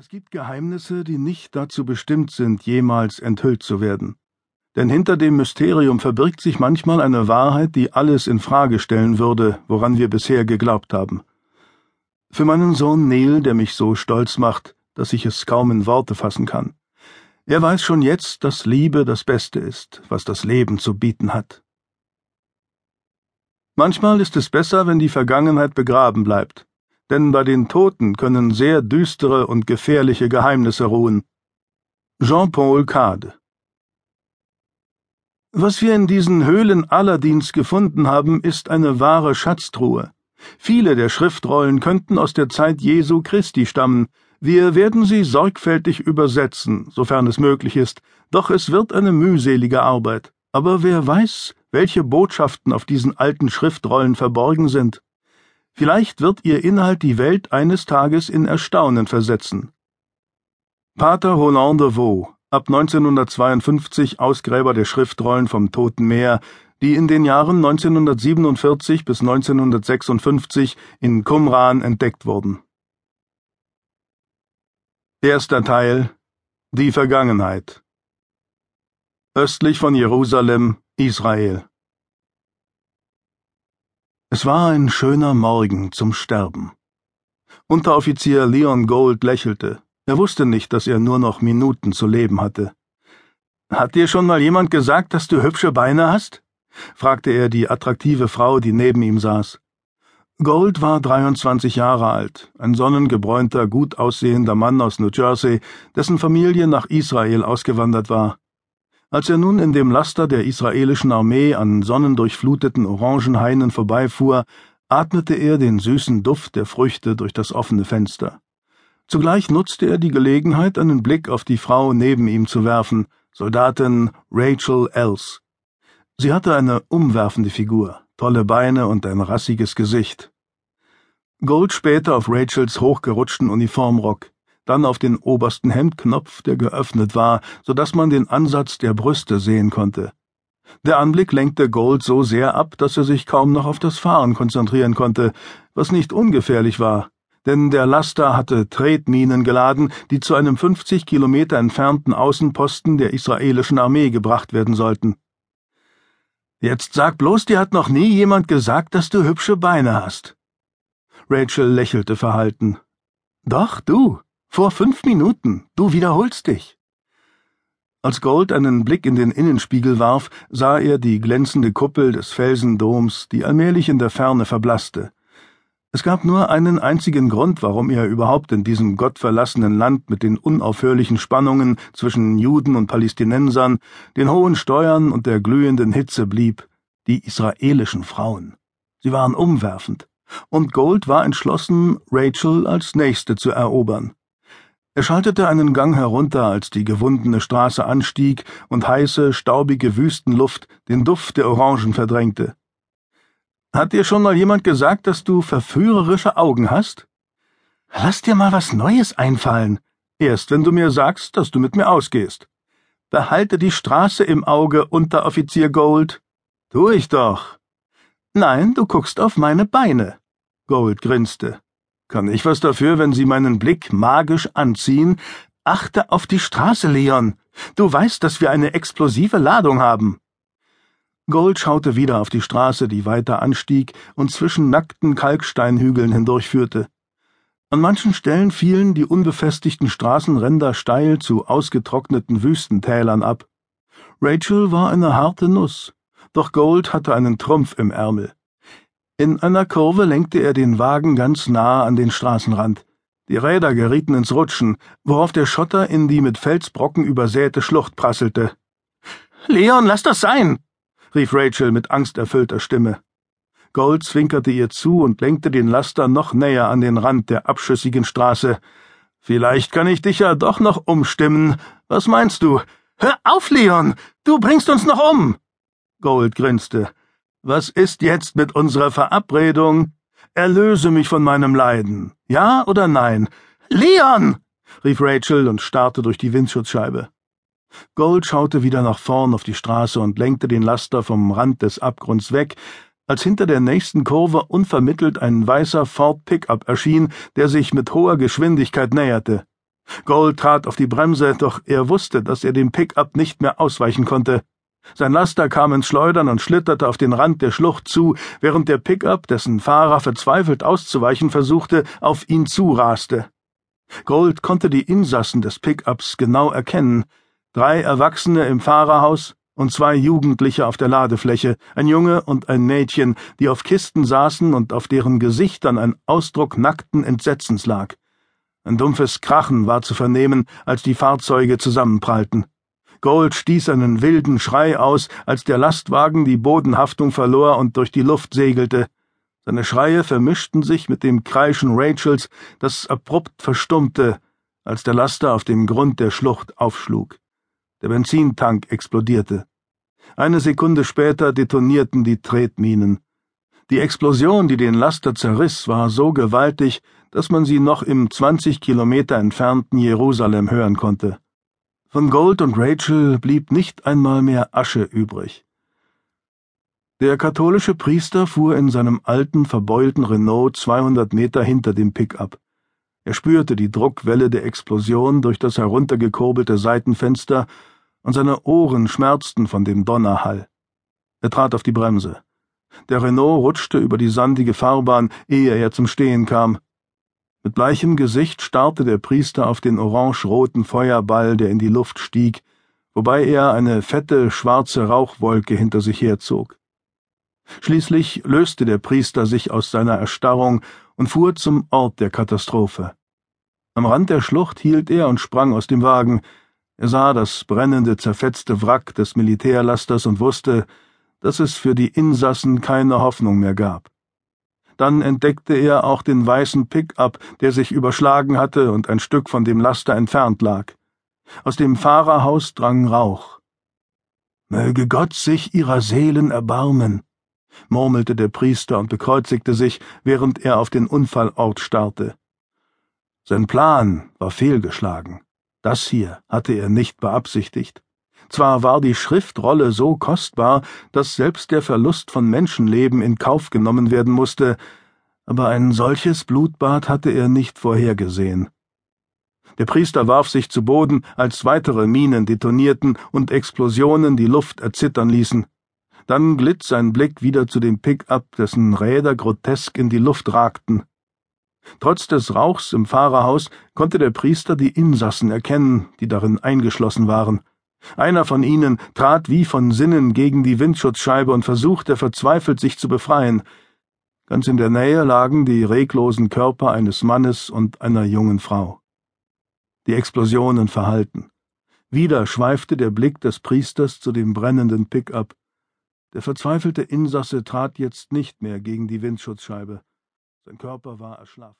Es gibt Geheimnisse, die nicht dazu bestimmt sind, jemals enthüllt zu werden. Denn hinter dem Mysterium verbirgt sich manchmal eine Wahrheit, die alles in Frage stellen würde, woran wir bisher geglaubt haben. Für meinen Sohn Neil, der mich so stolz macht, dass ich es kaum in Worte fassen kann. Er weiß schon jetzt, dass Liebe das Beste ist, was das Leben zu bieten hat. Manchmal ist es besser, wenn die Vergangenheit begraben bleibt denn bei den Toten können sehr düstere und gefährliche Geheimnisse ruhen. Jean-Paul Cade Was wir in diesen Höhlen Aladins gefunden haben, ist eine wahre Schatztruhe. Viele der Schriftrollen könnten aus der Zeit Jesu Christi stammen. Wir werden sie sorgfältig übersetzen, sofern es möglich ist, doch es wird eine mühselige Arbeit. Aber wer weiß, welche Botschaften auf diesen alten Schriftrollen verborgen sind. Vielleicht wird ihr Inhalt die Welt eines Tages in Erstaunen versetzen. Pater Roland de Vaux, ab 1952 Ausgräber der Schriftrollen vom Toten Meer, die in den Jahren 1947 bis 1956 in Qumran entdeckt wurden. Erster Teil Die Vergangenheit Östlich von Jerusalem, Israel es war ein schöner Morgen zum Sterben. Unteroffizier Leon Gold lächelte. Er wusste nicht, dass er nur noch Minuten zu leben hatte. Hat dir schon mal jemand gesagt, dass du hübsche Beine hast? fragte er die attraktive Frau, die neben ihm saß. Gold war 23 Jahre alt, ein sonnengebräunter, gut aussehender Mann aus New Jersey, dessen Familie nach Israel ausgewandert war. Als er nun in dem Laster der israelischen Armee an sonnendurchfluteten Orangenhainen vorbeifuhr, atmete er den süßen Duft der Früchte durch das offene Fenster. Zugleich nutzte er die Gelegenheit, einen Blick auf die Frau neben ihm zu werfen, Soldatin Rachel Els. Sie hatte eine umwerfende Figur, tolle Beine und ein rassiges Gesicht. Gold spähte auf Rachels hochgerutschten Uniformrock dann auf den obersten Hemdknopf, der geöffnet war, so dass man den Ansatz der Brüste sehen konnte. Der Anblick lenkte Gold so sehr ab, dass er sich kaum noch auf das Fahren konzentrieren konnte, was nicht ungefährlich war, denn der Laster hatte Tretminen geladen, die zu einem 50 Kilometer entfernten Außenposten der israelischen Armee gebracht werden sollten. Jetzt sag bloß, dir hat noch nie jemand gesagt, dass du hübsche Beine hast. Rachel lächelte verhalten. Doch, du. Vor fünf Minuten. Du wiederholst dich. Als Gold einen Blick in den Innenspiegel warf, sah er die glänzende Kuppel des Felsendoms, die allmählich in der Ferne verblasste. Es gab nur einen einzigen Grund, warum er überhaupt in diesem gottverlassenen Land mit den unaufhörlichen Spannungen zwischen Juden und Palästinensern, den hohen Steuern und der glühenden Hitze blieb, die israelischen Frauen. Sie waren umwerfend, und Gold war entschlossen, Rachel als Nächste zu erobern. Er schaltete einen Gang herunter, als die gewundene Straße anstieg und heiße, staubige Wüstenluft den Duft der Orangen verdrängte. Hat dir schon mal jemand gesagt, dass du verführerische Augen hast? Lass dir mal was Neues einfallen. Erst wenn du mir sagst, dass du mit mir ausgehst. Behalte die Straße im Auge, Unteroffizier Gold. Tu ich doch. Nein, du guckst auf meine Beine. Gold grinste. Kann ich was dafür, wenn Sie meinen Blick magisch anziehen? Achte auf die Straße, Leon. Du weißt, dass wir eine explosive Ladung haben. Gold schaute wieder auf die Straße, die weiter anstieg und zwischen nackten Kalksteinhügeln hindurchführte. An manchen Stellen fielen die unbefestigten Straßenränder steil zu ausgetrockneten Wüstentälern ab. Rachel war eine harte Nuss, doch Gold hatte einen Trumpf im Ärmel. In einer Kurve lenkte er den Wagen ganz nah an den Straßenrand. Die Räder gerieten ins Rutschen, worauf der Schotter in die mit Felsbrocken übersäte Schlucht prasselte. Leon, lass das sein! rief Rachel mit angsterfüllter Stimme. Gold zwinkerte ihr zu und lenkte den Laster noch näher an den Rand der abschüssigen Straße. Vielleicht kann ich dich ja doch noch umstimmen. Was meinst du? Hör auf, Leon! Du bringst uns noch um! Gold grinste. Was ist jetzt mit unserer Verabredung? Erlöse mich von meinem Leiden. Ja oder nein? Leon! rief Rachel und starrte durch die Windschutzscheibe. Gold schaute wieder nach vorn auf die Straße und lenkte den Laster vom Rand des Abgrunds weg, als hinter der nächsten Kurve unvermittelt ein weißer Ford Pickup erschien, der sich mit hoher Geschwindigkeit näherte. Gold trat auf die Bremse, doch er wusste, dass er dem Pickup nicht mehr ausweichen konnte. Sein Laster kam ins Schleudern und schlitterte auf den Rand der Schlucht zu, während der Pickup, dessen Fahrer verzweifelt auszuweichen versuchte, auf ihn zuraste. Gold konnte die Insassen des Pickups genau erkennen. Drei Erwachsene im Fahrerhaus und zwei Jugendliche auf der Ladefläche, ein Junge und ein Mädchen, die auf Kisten saßen und auf deren Gesichtern ein Ausdruck nackten Entsetzens lag. Ein dumpfes Krachen war zu vernehmen, als die Fahrzeuge zusammenprallten. Gold stieß einen wilden Schrei aus, als der Lastwagen die Bodenhaftung verlor und durch die Luft segelte. Seine Schreie vermischten sich mit dem Kreischen Rachels, das abrupt verstummte, als der Laster auf dem Grund der Schlucht aufschlug. Der Benzintank explodierte. Eine Sekunde später detonierten die Tretminen. Die Explosion, die den Laster zerriss, war so gewaltig, dass man sie noch im 20 Kilometer entfernten Jerusalem hören konnte. Von Gold und Rachel blieb nicht einmal mehr Asche übrig. Der katholische Priester fuhr in seinem alten, verbeulten Renault 200 Meter hinter dem Pickup. Er spürte die Druckwelle der Explosion durch das heruntergekurbelte Seitenfenster und seine Ohren schmerzten von dem Donnerhall. Er trat auf die Bremse. Der Renault rutschte über die sandige Fahrbahn, ehe er zum Stehen kam. Mit bleichem Gesicht starrte der Priester auf den orange-roten Feuerball, der in die Luft stieg, wobei er eine fette, schwarze Rauchwolke hinter sich herzog. Schließlich löste der Priester sich aus seiner Erstarrung und fuhr zum Ort der Katastrophe. Am Rand der Schlucht hielt er und sprang aus dem Wagen. Er sah das brennende, zerfetzte Wrack des Militärlasters und wusste, dass es für die Insassen keine Hoffnung mehr gab. Dann entdeckte er auch den weißen Pickup, der sich überschlagen hatte und ein Stück von dem Laster entfernt lag. Aus dem Fahrerhaus drang Rauch. Möge Gott sich ihrer Seelen erbarmen, murmelte der Priester und bekreuzigte sich, während er auf den Unfallort starrte. Sein Plan war fehlgeschlagen. Das hier hatte er nicht beabsichtigt. Zwar war die Schriftrolle so kostbar, dass selbst der Verlust von Menschenleben in Kauf genommen werden musste, aber ein solches Blutbad hatte er nicht vorhergesehen. Der Priester warf sich zu Boden, als weitere Minen detonierten und Explosionen die Luft erzittern ließen. Dann glitt sein Blick wieder zu dem Pickup, dessen Räder grotesk in die Luft ragten. Trotz des Rauchs im Fahrerhaus konnte der Priester die Insassen erkennen, die darin eingeschlossen waren. Einer von ihnen trat wie von Sinnen gegen die Windschutzscheibe und versuchte verzweifelt, sich zu befreien. Ganz in der Nähe lagen die reglosen Körper eines Mannes und einer jungen Frau. Die Explosionen verhallten. Wieder schweifte der Blick des Priesters zu dem brennenden Pickup. Der verzweifelte Insasse trat jetzt nicht mehr gegen die Windschutzscheibe. Sein Körper war erschlafft.